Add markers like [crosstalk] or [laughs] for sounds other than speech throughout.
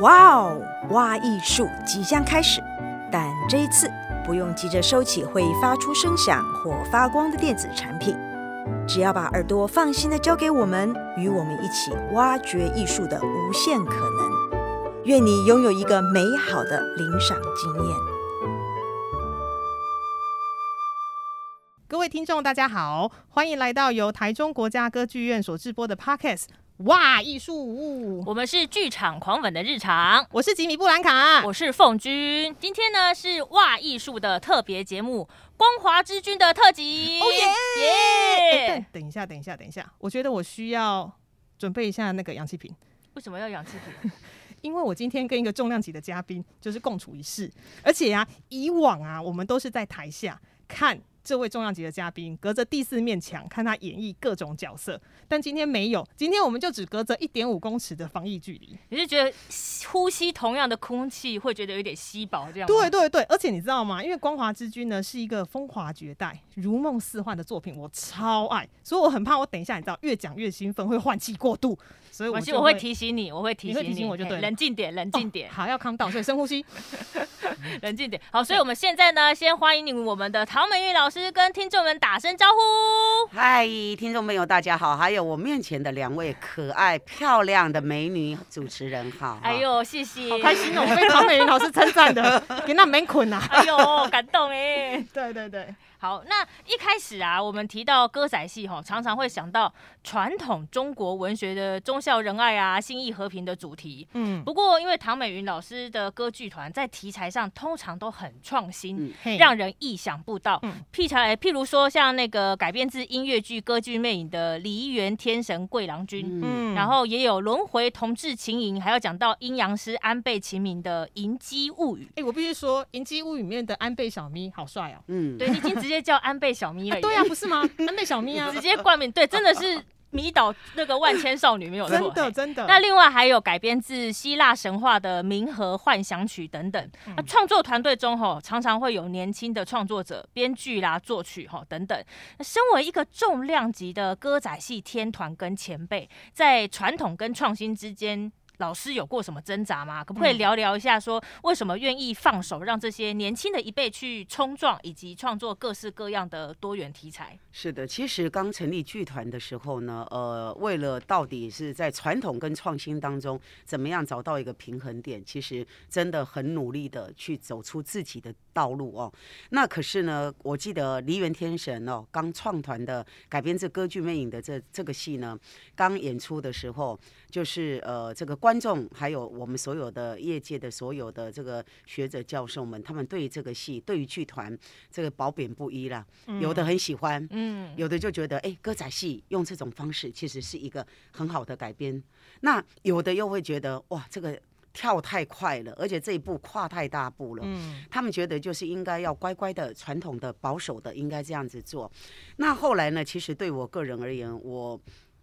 哇哦，挖艺术即将开始，但这一次不用急着收起会发出声响或发光的电子产品，只要把耳朵放心的交给我们，与我们一起挖掘艺术的无限可能。愿你拥有一个美好的聆赏经验。各位听众，大家好，欢迎来到由台中国家歌剧院所制播的 Podcast。哇！艺术，我们是剧场狂粉的日常。我是吉米布兰卡，我是凤君。今天呢是哇艺术的特别节目《光华之君》的特辑。哦耶耶！等一下，等一下，等一下，我觉得我需要准备一下那个氧气瓶。为什么要氧气瓶？[laughs] 因为我今天跟一个重量级的嘉宾就是共处一室，而且啊，以往啊，我们都是在台下看。这位重量级的嘉宾隔着第四面墙看他演绎各种角色，但今天没有，今天我们就只隔着一点五公尺的防疫距离。你是觉得呼吸同样的空气会觉得有点稀薄这样？对对对，而且你知道吗？因为《光华之君》呢是一个风华绝代、如梦似幻的作品，我超爱，所以我很怕我等一下你知道越讲越兴奋会换气过度。所以我会，我会提醒你，我会提醒你，你提醒我就对，冷静点，冷静点，哦，好，要 calm down，所以深呼吸，[laughs] 冷静点。好，所以我们现在呢，先欢迎你我们的唐美玉老师跟听众们打声招呼。嗨，听众朋友，大家好，还有我面前的两位可爱漂亮的美女主持人，好。哎呦，谢谢，好开心哦，我被唐美云老师称赞的，[laughs] 给那门捆呐，哎呦，感动 [laughs] 哎，对对对。好，那一开始啊，我们提到歌仔戏哈，常常会想到传统中国文学的忠孝仁爱啊、心意和平的主题。嗯，不过因为唐美云老师的歌剧团在题材上通常都很创新，嗯、让人意想不到。嗯，譬如譬如说像那个改编自音乐剧《歌剧魅影》的《梨园天神桂郎君》，嗯，然后也有轮回同志情谊，还要讲到阴阳师安倍晴明的《银姬物语》。哎，我必须说，《银姬物语》里面的安倍小咪好帅哦。嗯，对，你已经直。直接叫安倍小咪了，啊，对呀，啊，不是吗？安倍小咪啊，[laughs] 直接冠名，对，真的是迷倒那个万千少女，没有错，真的真的。那另外还有改编自希腊神话的《冥河幻想曲》等等。那创作团队中吼，常常会有年轻的创作者、编剧啦、作曲吼等等。那身为一个重量级的歌仔戏天团跟前辈，在传统跟创新之间。老师有过什么挣扎吗？可不可以聊聊一下，说为什么愿意放手让这些年轻的一辈去冲撞，以及创作各式各样的多元题材？是的，其实刚成立剧团的时候呢，呃，为了到底是在传统跟创新当中怎么样找到一个平衡点，其实真的很努力的去走出自己的道路哦。那可是呢，我记得《梨园天神》哦，刚创团的改编自歌剧魅影的这这个戏呢，刚演出的时候，就是呃这个观众还有我们所有的业界的所有的这个学者教授们，他们对于这个戏，对于剧团这个褒贬不一啦。有的很喜欢，嗯，有的就觉得，哎，歌仔戏用这种方式其实是一个很好的改编。那有的又会觉得，哇，这个跳太快了，而且这一步跨太大步了。嗯，他们觉得就是应该要乖乖的、传统的、保守的，应该这样子做。那后来呢？其实对我个人而言，我。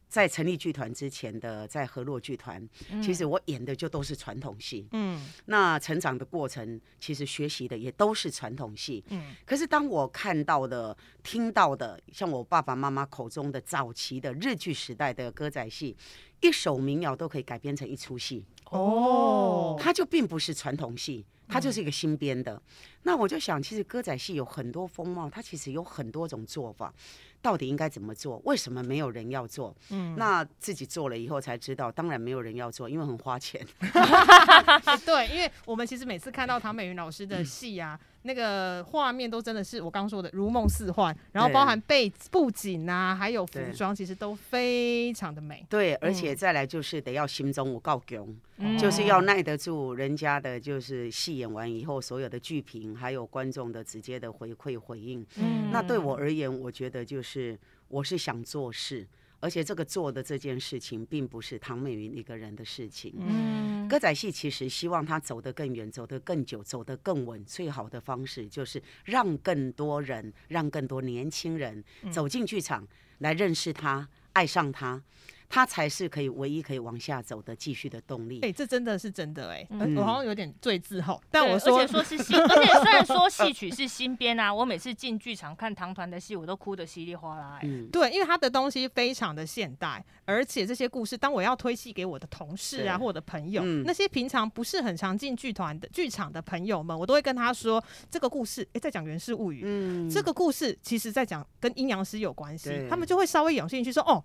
在成立剧团之前的，在河洛剧团，其实我演的就都是传统戏。嗯，那成长的过程，其实学习的也都是传统戏。嗯，可是当我看到的、听到的，像我爸爸妈妈口中的早期的日剧时代的歌仔戏，一首民谣都可以改编成一出戏。哦，它就并不是传统戏，它就是一个新编的。那我就想，其实歌仔戏有很多风貌，它其实有很多种做法。到底应该怎么做？为什么没有人要做？嗯，那自己做了以后才知道，当然没有人要做，因为很花钱。[laughs] [laughs] 对，因为我们其实每次看到唐美云老师的戏啊。嗯那个画面都真的是我刚刚说的如梦似幻，然后包含背布景啊，还有服装，其实都非常的美。对，而且再来就是得要心中有够强，嗯、就是要耐得住人家的，就是戏演完以后所有的剧评，还有观众的直接的回馈回应。嗯，那对我而言，我觉得就是我是想做事。而且这个做的这件事情，并不是唐美云一个人的事情。嗯，歌仔戏其实希望他走得更远，走得更久，走得更稳。最好的方式就是让更多人，让更多年轻人走进剧场来认识他，爱上他。他才是可以唯一可以往下走的继续的动力。哎、欸，这真的是真的哎、欸嗯，我好像有点赘字吼，但我说，而且说是新，而且虽然说戏曲是新编啊，我每次进剧场看唐团的戏，我都哭得稀里哗啦、欸。嗯，对，因为他的东西非常的现代，而且这些故事，当我要推戏给我的同事啊，或我的朋友、嗯，那些平常不是很常进剧团的剧场的朋友们，我都会跟他说，这个故事，哎、欸，在讲《源氏物语》，嗯，这个故事其实在讲跟阴阳师有关系，他们就会稍微有兴趣说，哦。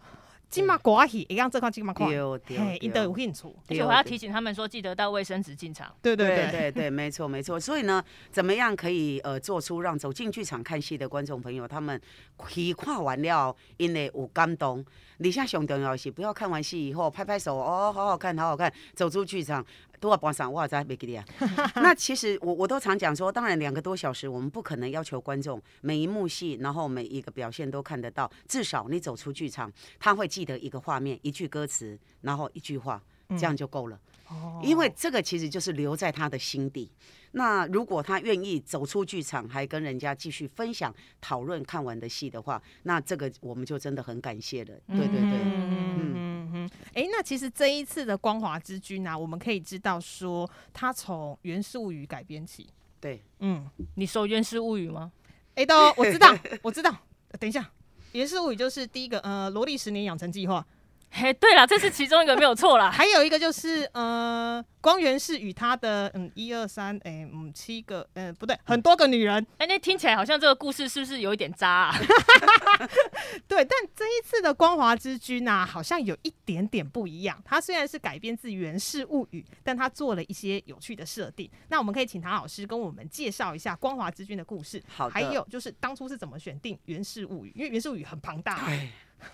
金马瓜戏一样，这块金马快，嘿，应该有兴趣。而且我还要提醒他们说，记得带卫生纸进场。对对对对对，没错没错。所以呢，怎么样可以呃做出让走进剧场看戏的观众朋友，他们戏看完了，因为有感动。你像上重要是不要看完戏以后拍拍手哦，好好看，好好看，走出剧场。都要帮上，我在没给你啊。[laughs] 那其实我我都常讲说，当然两个多小时，我们不可能要求观众每一幕戏，然后每一个表现都看得到。至少你走出剧场，他会记得一个画面、一句歌词，然后一句话，这样就够了。嗯。因为这个其实就是留在他的心底。那如果他愿意走出剧场，还跟人家继续分享、讨论看完的戏的话，那这个我们就真的很感谢了。对对对，嗯嗯嗯。哎，那其实这一次的光华之君呢、啊，我们可以知道说，他从《源氏物语》改编起。对，嗯，你说《源氏物语》吗？[laughs] 哎，都我知道，我知道。等一下，《源氏物语》就是第一个呃，萝莉十年养成计划。嘿，对了，这是其中一个没有错啦。还有一个就是呃。光源氏与他的嗯一二三哎嗯七个嗯不对很多个女人哎、欸、那听起来好像这个故事是不是有一点渣啊？[laughs] 对，但这一次的光华之君啊，好像有一点点不一样。它虽然是改编自源氏物语，但它做了一些有趣的设定。那我们可以请唐老师跟我们介绍一下光华之君的故事。好，还有就是当初是怎么选定源氏物语？因为源氏物语很庞大。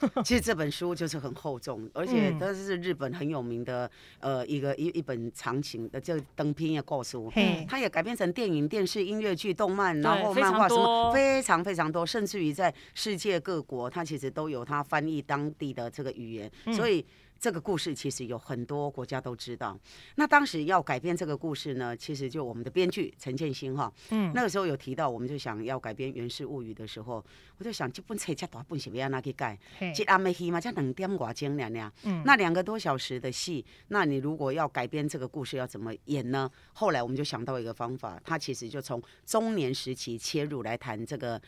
[laughs] 其实这本书就是很厚重，而且它是日本很有名的呃一个一一本。长情的就登篇也告诉我，它也改编成电影、电视、音乐剧、动漫，然后漫画什么非常非常多，甚至于在世界各国，它其实都有它翻译当地的这个语言，所以。这个故事其实有很多国家都知道。那当时要改编这个故事呢，其实就我们的编剧陈建新哈，嗯，那个时候有提到，我们就想要改编《源氏物语》的时候，我就想这本册这大本是要拿去改，这暗的戏嘛，才两点多钟两两，嗯，那两个多小时的戏，那你如果要改编这个故事，要怎么演呢？后来我们就想到一个方法，他其实就从中年时期切入来谈这个。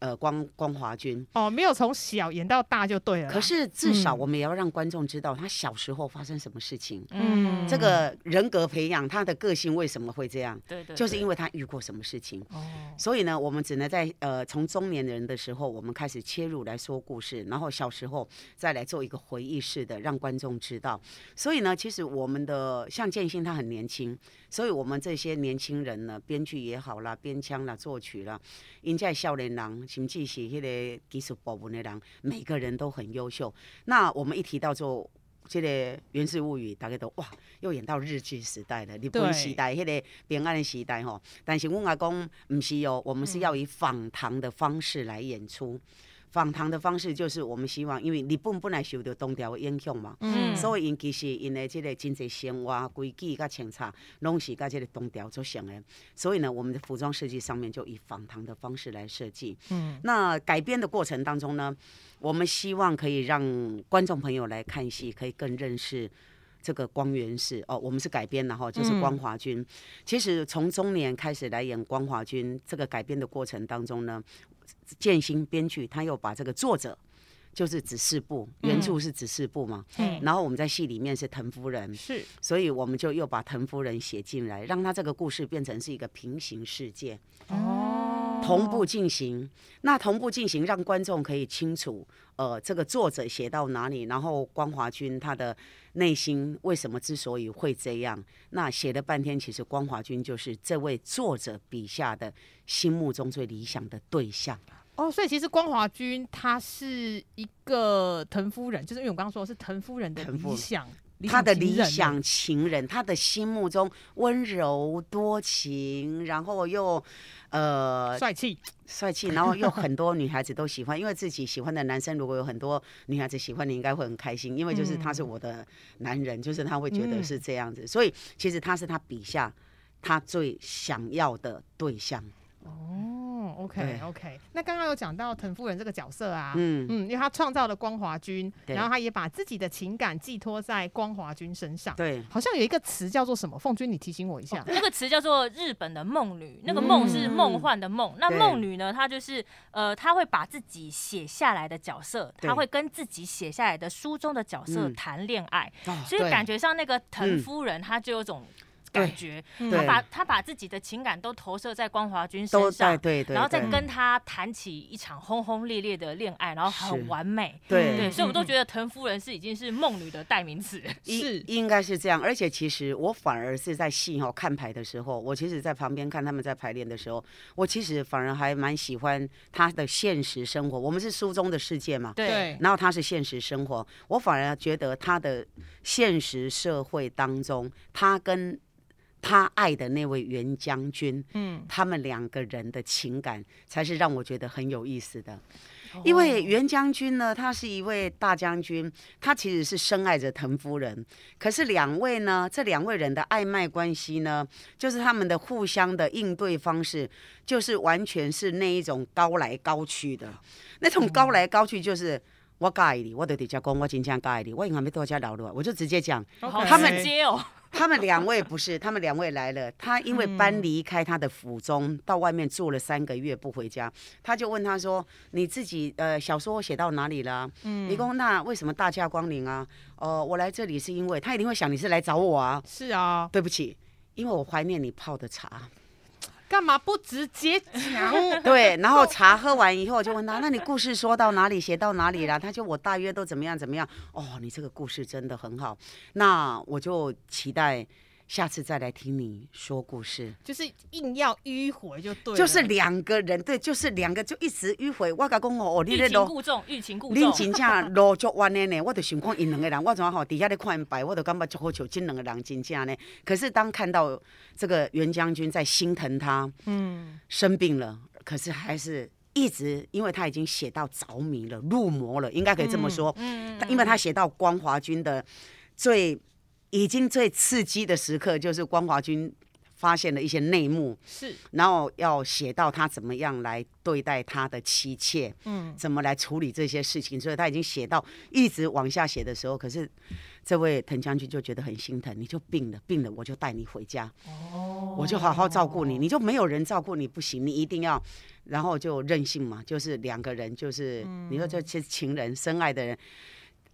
呃，光光华君哦，没有从小演到大就对了。可是至少我们也要让观众知道他小时候发生什么事情。嗯，这个人格培养，他的个性为什么会这样？对对，对，就是因为他遇过什么事情。哦，所以呢，我们只能在呃从中年人的时候，我们开始切入来说故事，然后小时候再来做一个回忆式的，让观众知道。所以呢，其实我们的像建新他很年轻，所以我们这些年轻人呢，编剧也好啦，编腔啦，作曲啦，应在少年郎。甚至是迄个技术部门的人，每个人都很优秀。那我们一提到做这个《源氏物语》，大家都哇，又演到日剧时代了，日本时代，迄个平安的时代吼。但是我阿公不是哦，我们是要以访谈的方式来演出。嗯访谈的方式就是我们希望，因为日本本来受到东条的影响嘛，嗯，所以因其实因的这个经济生活规矩甲清查，拢是甲这个东条做成的。所以呢，我们的服装设计上面就以访谈的方式来设计。嗯，那改编的过程当中呢，我们希望可以让观众朋友来看戏，可以更认识这个光源氏哦。我们是改编的哈，就是光华君。其实从中年开始来演光华君，这个改编的过程当中呢。建新编剧，他又把这个作者就是指示部，原著是指示部嘛，嗯，然后我们在戏里面是藤夫人，是，所以我们就又把藤夫人写进来，让他这个故事变成是一个平行世界，哦，同步进行，那同步进行，让观众可以清楚，呃，这个作者写到哪里，然后光华君他的内心为什么之所以会这样，那写了半天，其实光华君就是这位作者笔下的心目中最理想的对象。哦，所以其实光华君他是一个藤夫人，就是因为我刚刚说的是藤夫人的理想，他的理想情人，他的心目中温柔多情，然后又呃帅气，帅气，然后又很多女孩子都喜欢，因为自己喜欢的男生如果有很多女孩子喜欢，你应该会很开心，因为就是他是我的男人，嗯、就是他会觉得是这样子，所以其实他是他笔下他最想要的对象。哦。哦，OK OK。那刚刚有讲到藤夫人这个角色啊，嗯嗯，因为她创造了光华君，然后她也把自己的情感寄托在光华君身上。对，好像有一个词叫做什么？凤君，你提醒我一下。那个词叫做日本的梦女，那个梦是梦幻的梦。那梦女呢，她就是呃，她会把自己写下来的角色，她会跟自己写下来的书中的角色谈恋爱，所以感觉上那个藤夫人，她就有种。感觉他把他把自己的情感都投射在光华君身上，对对，然后再跟他谈起一场轰轰烈烈的恋爱，然后很完美，对对，所以我都觉得滕夫人是已经是梦女的代名词，是应该是这样。而且其实我反而是在戏哦看牌的时候，我其实在旁边看他们在排练的时候，我其实反而还蛮喜欢他的现实生活。我们是书中的世界嘛，对，然后他是现实生活，我反而觉得他的现实社会当中，他跟他爱的那位袁将军，嗯，他们两个人的情感才是让我觉得很有意思的。因为袁将军呢，他是一位大将军，他其实是深爱着滕夫人。可是两位呢，这两位人的暧昧关系呢，就是他们的互相的应对方式，就是完全是那一种高来高去的。那种高来高去，就是我介意你，我对你家讲，我真正介意你，我应该没多加聊了，我就直接讲，他们直接哦。[laughs] 他们两位不是，他们两位来了。他因为搬离开他的府中，到外面住了三个月不回家，他就问他说：“你自己呃小说写到哪里了？”嗯，你说那为什么大驾光临啊？哦、呃，我来这里是因为他一定会想你是来找我啊。是啊，对不起，因为我怀念你泡的茶。干嘛不直接讲？[laughs] 对，然后茶喝完以后我就问他，那你故事说到哪里，写到哪里了？他就我大约都怎么样怎么样。哦，你这个故事真的很好，那我就期待。下次再来听你说故事，就是硬要迂回就对，就是两个人对，就是两个就一直迂回。我甲讲哦，你欲擒故纵，欲擒故纵。你真正路足弯的呢，我就想讲因两个人，我怎好底下咧看因摆，我就感觉足好笑，这两个人真正呢。可是当看到这个袁将军在心疼他，嗯，生病了，可是还是一直，因为他已经写到着迷了，入魔了，应该可以这么说。嗯，因为他写到光华军的最。已经最刺激的时刻，就是光华君发现了一些内幕，是，然后要写到他怎么样来对待他的妻妾，嗯，怎么来处理这些事情，所以他已经写到一直往下写的时候，可是这位滕将军就觉得很心疼，你就病了，病了我就带你回家，哦，我就好好照顾你，你就没有人照顾你不行，你一定要，然后就任性嘛，就是两个人，就是、嗯、你说这些情人深爱的人。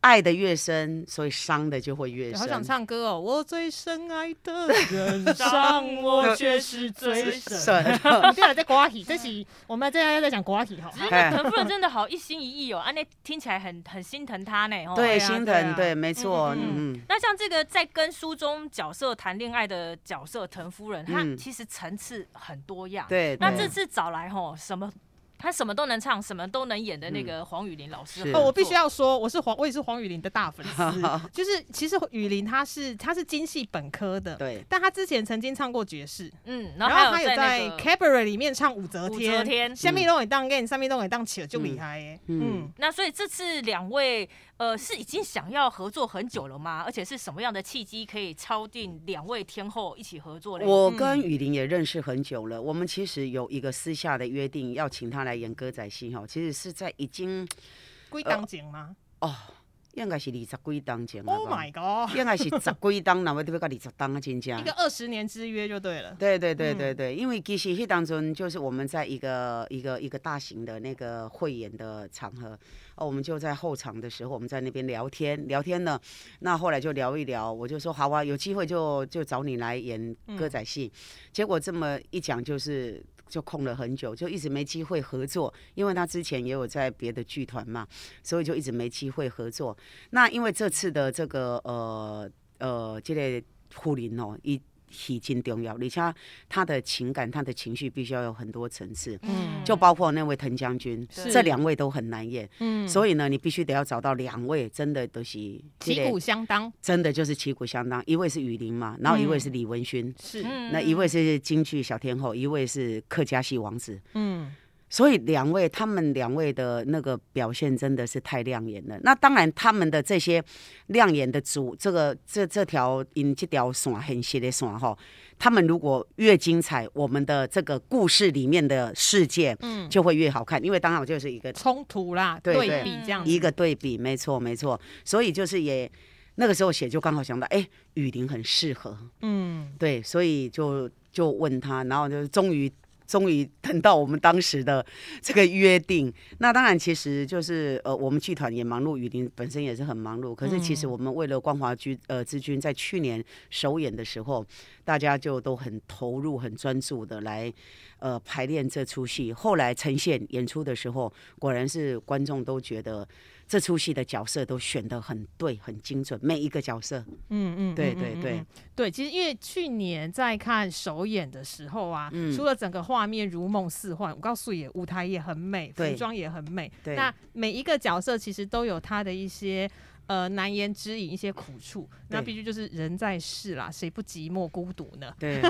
爱的越深，所以伤的就会越深。好想唱歌哦！我最深爱的人，[laughs] 伤我却是最深。你不要再刮起，这是 [laughs] 我们这样在讲刮起哈。只是藤夫人真的好一心一意哦，啊，那听起来很很心疼他呢。对，心疼，对，没错。嗯。那像这个在跟书中角色谈恋爱的角色藤夫人，她其实层次很多样。对。那这次找来吼什么？他什么都能唱，什么都能演的那个黄雨霖老师、嗯、哦，我必须要说，我是黄，我也是黄雨霖的大粉丝。[laughs] 就是其实雨霖他是他是京戏本科的，对，但他之前曾经唱过爵士，嗯，然后他有在 Cabaret 里面唱武则天，武则天，下面都给当跟，上面都给当起了就厉害耶，嗯，嗯。嗯。那所以这次两位。呃，是已经想要合作很久了吗？而且是什么样的契机可以敲定两位天后一起合作呢？我跟雨林也认识很久了，嗯、我们其实有一个私下的约定，要请他来演歌仔戏哈。其实是在已经归档景吗？哦。应该是二十几档前，Oh my god！应该是十几档，哪位都要搞二十档啊，真正。一个二十年之约就对了。对对对对对，嗯、因为其实那当中就是我们在一个一个一个大型的那个汇演的场合，哦，我们就在后场的时候，我们在那边聊天聊天呢。那后来就聊一聊，我就说好啊，有机会就就找你来演歌仔戏。嗯、结果这么一讲就是。就空了很久，就一直没机会合作，因为他之前也有在别的剧团嘛，所以就一直没机会合作。那因为这次的这个呃呃这类护林哦一。体挺重要，而且他的情感、他的情绪必须要有很多层次，嗯，就包括那位滕将军，是。这两位都很难演，嗯，所以呢，你必须得要找到两位真的都是旗鼓相当，真的就是旗鼓相当，一位是雨林嘛，然后一位是李文勋，是，那一位是京剧小天后，一位是客家戏王子，嗯。所以两位他们两位的那个表现真的是太亮眼了。那当然，他们的这些亮眼的主，这个这这条因这条线很细的线哈，他们如果越精彩，我们的这个故事里面的世界，嗯，就会越好看。因为当然我就是一个冲突啦，对，对比这样一个对比，没错没错。所以就是也那个时候写就刚好想到，哎，雨林很适合，嗯，对，所以就就问他，然后就终于。终于等到我们当时的这个约定，那当然其实就是呃，我们剧团也忙碌，雨林本身也是很忙碌。可是其实我们为了光华剧呃之君在去年首演的时候，大家就都很投入、很专注的来呃排练这出戏。后来呈现演出的时候，果然是观众都觉得。这出戏的角色都选得很对，很精准，每一个角色，嗯嗯，对对对嗯嗯对。其实因为去年在看首演的时候啊，嗯、除了整个画面如梦似幻，我告诉你，舞台也很美，服装也很美，对，那每一个角色其实都有他的一些。呃，难言之隐，一些苦处，那必须就是人在世啦，谁不寂寞孤独呢？[laughs] 对，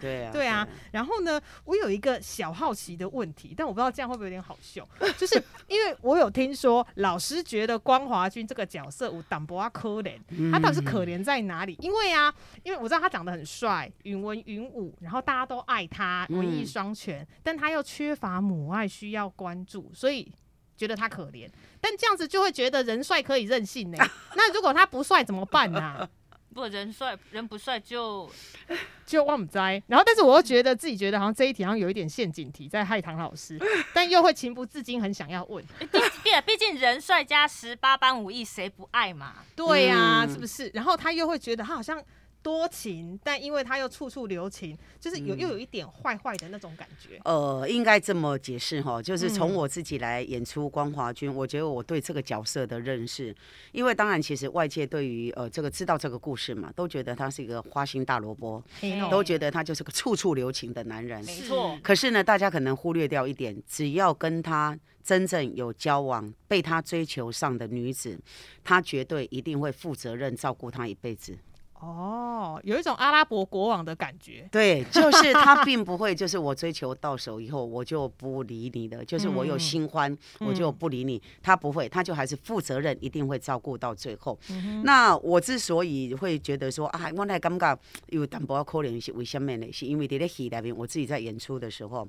对啊，[laughs] 对啊。然后呢，我有一个小好奇的问题，但我不知道这样会不会有点好笑，就是因为我有听说老师觉得光华君这个角色有淡薄啊可怜，他到底是可怜在哪里？因为啊，因为我知道他长得很帅，云文云武，然后大家都爱他，文艺双全，但他又缺乏母爱，需要关注，所以。觉得他可怜，但这样子就会觉得人帅可以任性呢？那如果他不帅怎么办呢、啊？[laughs] 不，人帅人不帅就 [laughs] 就忘不栽。然后，但是我又觉得自己觉得好像这一题好像有一点陷阱题在害唐老师，但又会情不自禁很想要问。[laughs] 毕毕竟人帅加十八般武艺，谁不爱嘛？对呀、啊，是不是？然后他又会觉得他好像。多情，但因为他又处处留情，就是有、嗯、又有一点坏坏的那种感觉。呃，应该这么解释哈，就是从我自己来演出光华君，嗯、我觉得我对这个角色的认识，因为当然其实外界对于呃这个知道这个故事嘛，都觉得他是一个花心大萝卜，嗯、都觉得他就是个处处留情的男人。没错。可是呢，大家可能忽略掉一点，只要跟他真正有交往、被他追求上的女子，他绝对一定会负责任照顾她一辈子。哦，有一种阿拉伯国王的感觉。对，就是 [laughs] 他并不会，就是我追求到手以后，我就不理你的，就是我有新欢，嗯、我就不理你。他不会，他就还是负责任，一定会照顾到最后。嗯、那我之所以会觉得说啊，我那尴尬，有淡薄可怜是为什么呢？是因为在戏里面，我自己在演出的时候，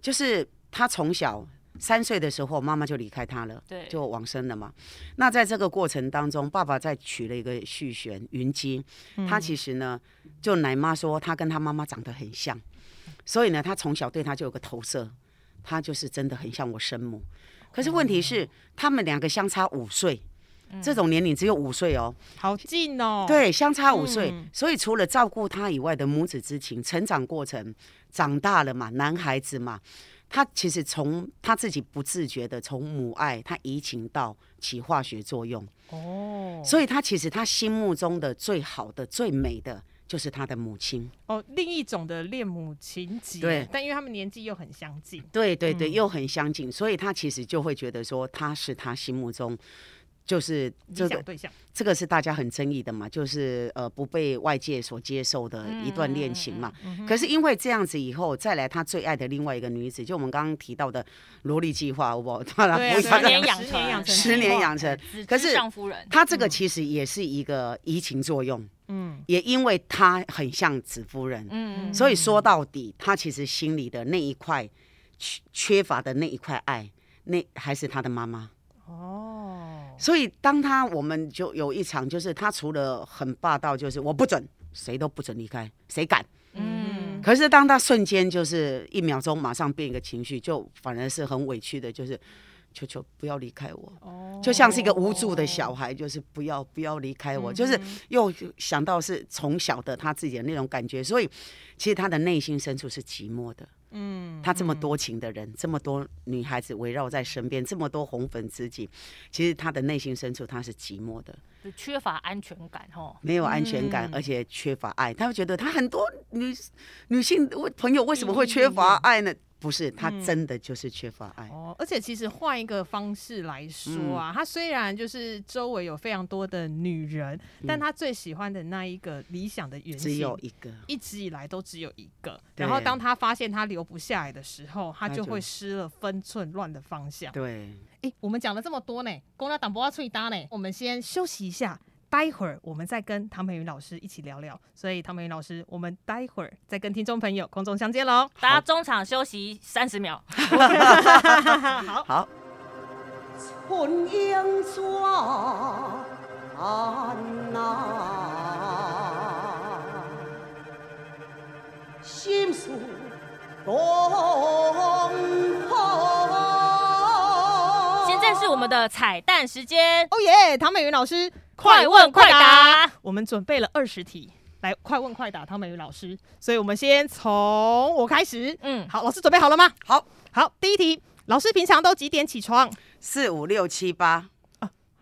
就是他从小。三岁的时候，妈妈就离开他了，对，就往生了嘛。那在这个过程当中，爸爸再娶了一个续弦云姬，他其实呢，就奶妈说他跟他妈妈长得很像，所以呢，他从小对他就有个投射，他就是真的很像我生母。可是问题是，他们两个相差五岁，这种年龄只有五岁哦，好近哦。对，相差五岁，所以除了照顾他以外的母子之情，成长过程长大了嘛，男孩子嘛。他其实从他自己不自觉的从母爱，他移情到起化学作用哦，所以他其实他心目中的最好的、最美的就是他的母亲哦，另一种的恋母情结。对，但因为他们年纪又很相近，对对对，又很相近，嗯、所以他其实就会觉得说他是他心目中。就是这个对象，这个是大家很争议的嘛，就是呃不被外界所接受的一段恋情嘛。嗯嗯、可是因为这样子以后再来他最爱的另外一个女子，就我们刚刚提到的萝莉计划，好不好？[laughs] 对、啊，十年养成，十年养成。可是夫人，他这个其实也是一个移情作用。嗯，也因为他很像紫夫人，嗯，所以说到底，他其实心里的那一块缺缺乏的那一块爱，那还是他的妈妈。哦。所以，当他我们就有一场，就是他除了很霸道，就是我不准，谁都不准离开，谁敢？嗯。可是当他瞬间就是一秒钟马上变一个情绪，就反而是很委屈的，就是求求不要离开我。哦。就像是一个无助的小孩，就是不要不要离开我，就是又想到是从小的他自己的那种感觉，所以其实他的内心深处是寂寞的。嗯，他这么多情的人，嗯、这么多女孩子围绕在身边，这么多红粉知己，其实他的内心深处他是寂寞的，缺乏安全感哦，没有安全感，嗯、而且缺乏爱。他会觉得他很多女女性朋友为什么会缺乏爱呢？不是，他真的就是缺乏爱。哦，而且其实换一个方式来说啊，他虽然就是周围有非常多的女人，但他最喜欢的那一个理想的原型只有一个，一直以来都只有一个。然后当他发现他留不下来的时候，他就会失了分寸，乱的方向。对，哎，我们讲了这么多呢，公了党不要吹搭呢，我们先休息一下。待会儿我们再跟唐美云老师一起聊聊，所以唐美云老师，我们待会儿再跟听众朋友空中相见喽。大家中场休息三十秒。[laughs] [laughs] 好。好。春莺心事现在是我们的彩蛋时间。哦耶，唐美云老师。快问快答，我们准备了二十题，来快问快答，汤美瑜老师。所以，我们先从我开始。嗯，好，老师准备好了吗？好，好，第一题，老师平常都几点起床？四五六七八。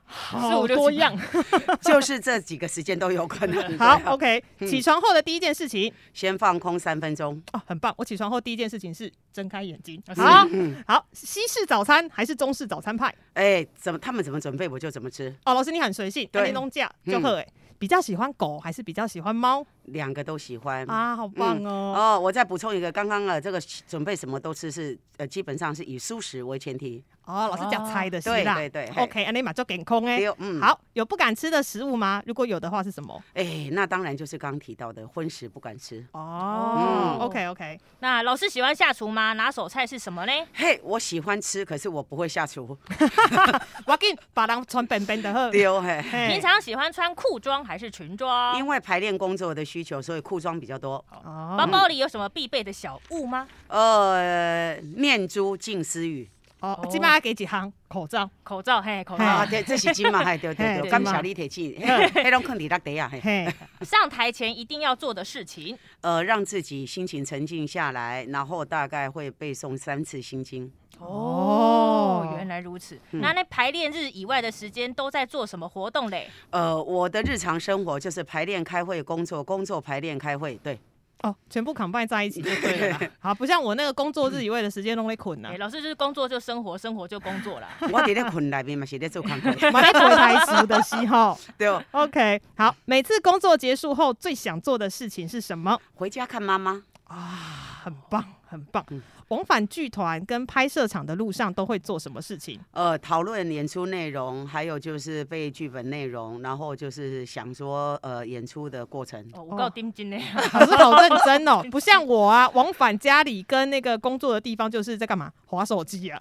好多样，[laughs] [laughs] 就是这几个时间都有可能。[laughs] 好，OK。起床后的第一件事情，先放空三分钟。哦，很棒。我起床后第一件事情是睁开眼睛。好，好，西式早餐还是中式早餐派？哎，怎么他们怎么准备我就怎么吃。哦，老师你很随性，对，弄架就喝。哎，比较喜欢狗还是比较喜欢猫？两个都喜欢啊，好棒哦。哦，我再补充一个，刚刚啊，这个准备什么都吃是呃，基本上是以蔬食为前提。哦，老师讲猜的是啦，对对对，OK，安尼嘛就健康哎，嗯，好，有不敢吃的食物吗？如果有的话是什么？哎，那当然就是刚刚提到的荤食不敢吃。哦，OK OK，那老师喜欢下厨吗？拿手菜是什么呢？嘿，我喜欢吃，可是我不会下厨。[laughs] 我给把人穿便便的喝。[laughs] 丢嘿。平常喜欢穿裤装还是裙装？因为排练工作的需求，所以裤装比较多。哦，包包里有什么必备的小物吗？呃，念珠、静思语。哦，起码给几行口罩，口罩嘿，口罩啊，对，这是金嘛，[laughs] 嘿，对对对，感谢你提起，黑龙坑底落地啊，嘿。[laughs] 上台前一定要做的事情，呃，让自己心情沉静下来，然后大概会背诵三次心经。哦，原来如此。那那排练日以外的时间都在做什么活动嘞？呃，我的日常生活就是排练、开会、工作、工作、排练、开会，对。哦，全部 combine 在一起就对了。好，不像我那个工作日以外的时间都会困呐。老师就是工作就生活，生活就工作啦。[laughs] 我在咧困内面嘛，是在做工作。蛮在做台词的时候。[laughs] 对哦。OK，好，每次工作结束后最想做的事情是什么？回家看妈妈。啊，很棒，很棒。往返剧团跟拍摄场的路上都会做什么事情？呃，讨论演出内容，还有就是背剧本内容，然后就是想说呃演出的过程。哦，我够认真呢，老师好认真哦，不像我啊，往返家里跟那个工作的地方就是在干嘛？划手机啊，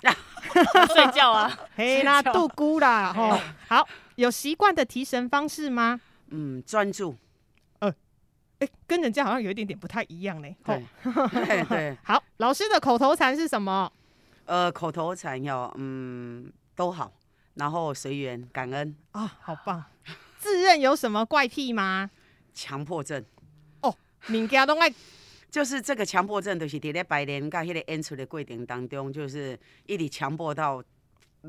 睡觉啊，嘿啦，度孤啦，吼。好，有习惯的提神方式吗？嗯，专注。跟人家好像有一点点不太一样呢。对，[laughs] 对，[laughs] 好，老师的口头禅是什么？呃，口头禅要嗯都好，然后随缘感恩啊，好棒。自认有什么怪癖吗？强迫症。哦，物件都爱，[laughs] 就是这个强迫症，就是伫咧排练甲迄个演出的过程当中，就是一直强迫到。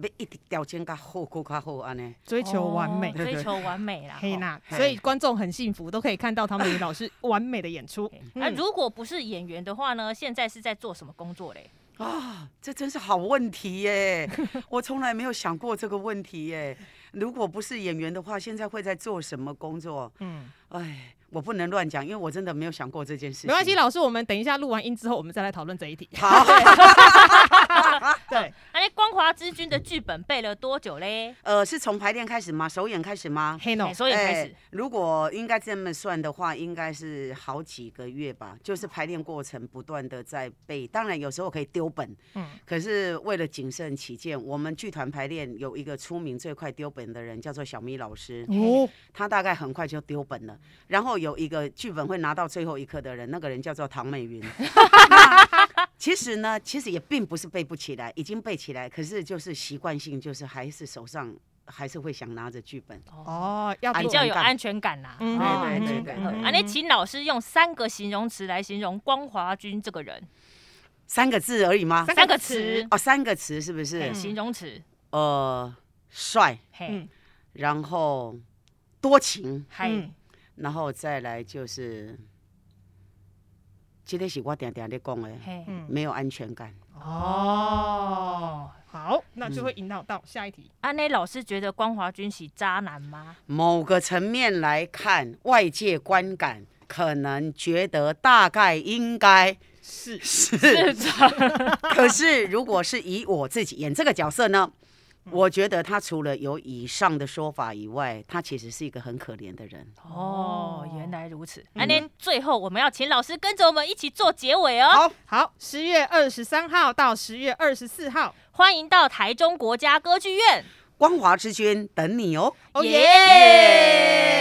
要一直调整较好，更较好安尼，追求完美，追求完美啦。嘿呐，所以观众很幸福，都可以看到唐美云老师完美的演出。那如果不是演员的话呢？现在是在做什么工作嘞？啊，这真是好问题耶！[laughs] 我从来没有想过这个问题耶。如果不是演员的话，现在会在做什么工作？嗯，哎。我不能乱讲，因为我真的没有想过这件事。没关系，老师，我们等一下录完音之后，我们再来讨论这一题。好。[laughs] [laughs] 对，那《光华之君》的剧本背了多久嘞？呃，是从排练开始吗？首演开始吗？首演开始。如果应该这么算的话，应该是好几个月吧。就是排练过程不断的在背，当然有时候可以丢本。嗯。可是为了谨慎起见，我们剧团排练有一个出名最快丢本的人，叫做小咪老师。哦。他大概很快就丢本了，然后。有一个剧本会拿到最后一刻的人，那个人叫做唐美云。[laughs] 其实呢，其实也并不是背不起来，已经背起来，可是就是习惯性，就是还是手上还是会想拿着剧本。哦，要比较有安全感呐。对对对对。啊，那请老师用三个形容词来形容光华君这个人。三个字而已吗？三个词哦，三个词是不是？形容词。呃，帅。嘿。然后多情。嘿。然后再来就是今天是我定定在讲的，没有安全感。哦，好，那就会引导到下一题。安内老师觉得光华君是渣男吗？某个层面来看，外界观感可能觉得大概应该是是，是渣，[laughs] 可是如果是以我自己演这个角色呢？我觉得他除了有以上的说法以外，他其实是一个很可怜的人。哦，原来如此。安内，最后我们要请老师跟着我们一起做结尾哦。好，好，十月二十三号到十月二十四号，欢迎到台中国家歌剧院，光华之君等你哦。哦耶！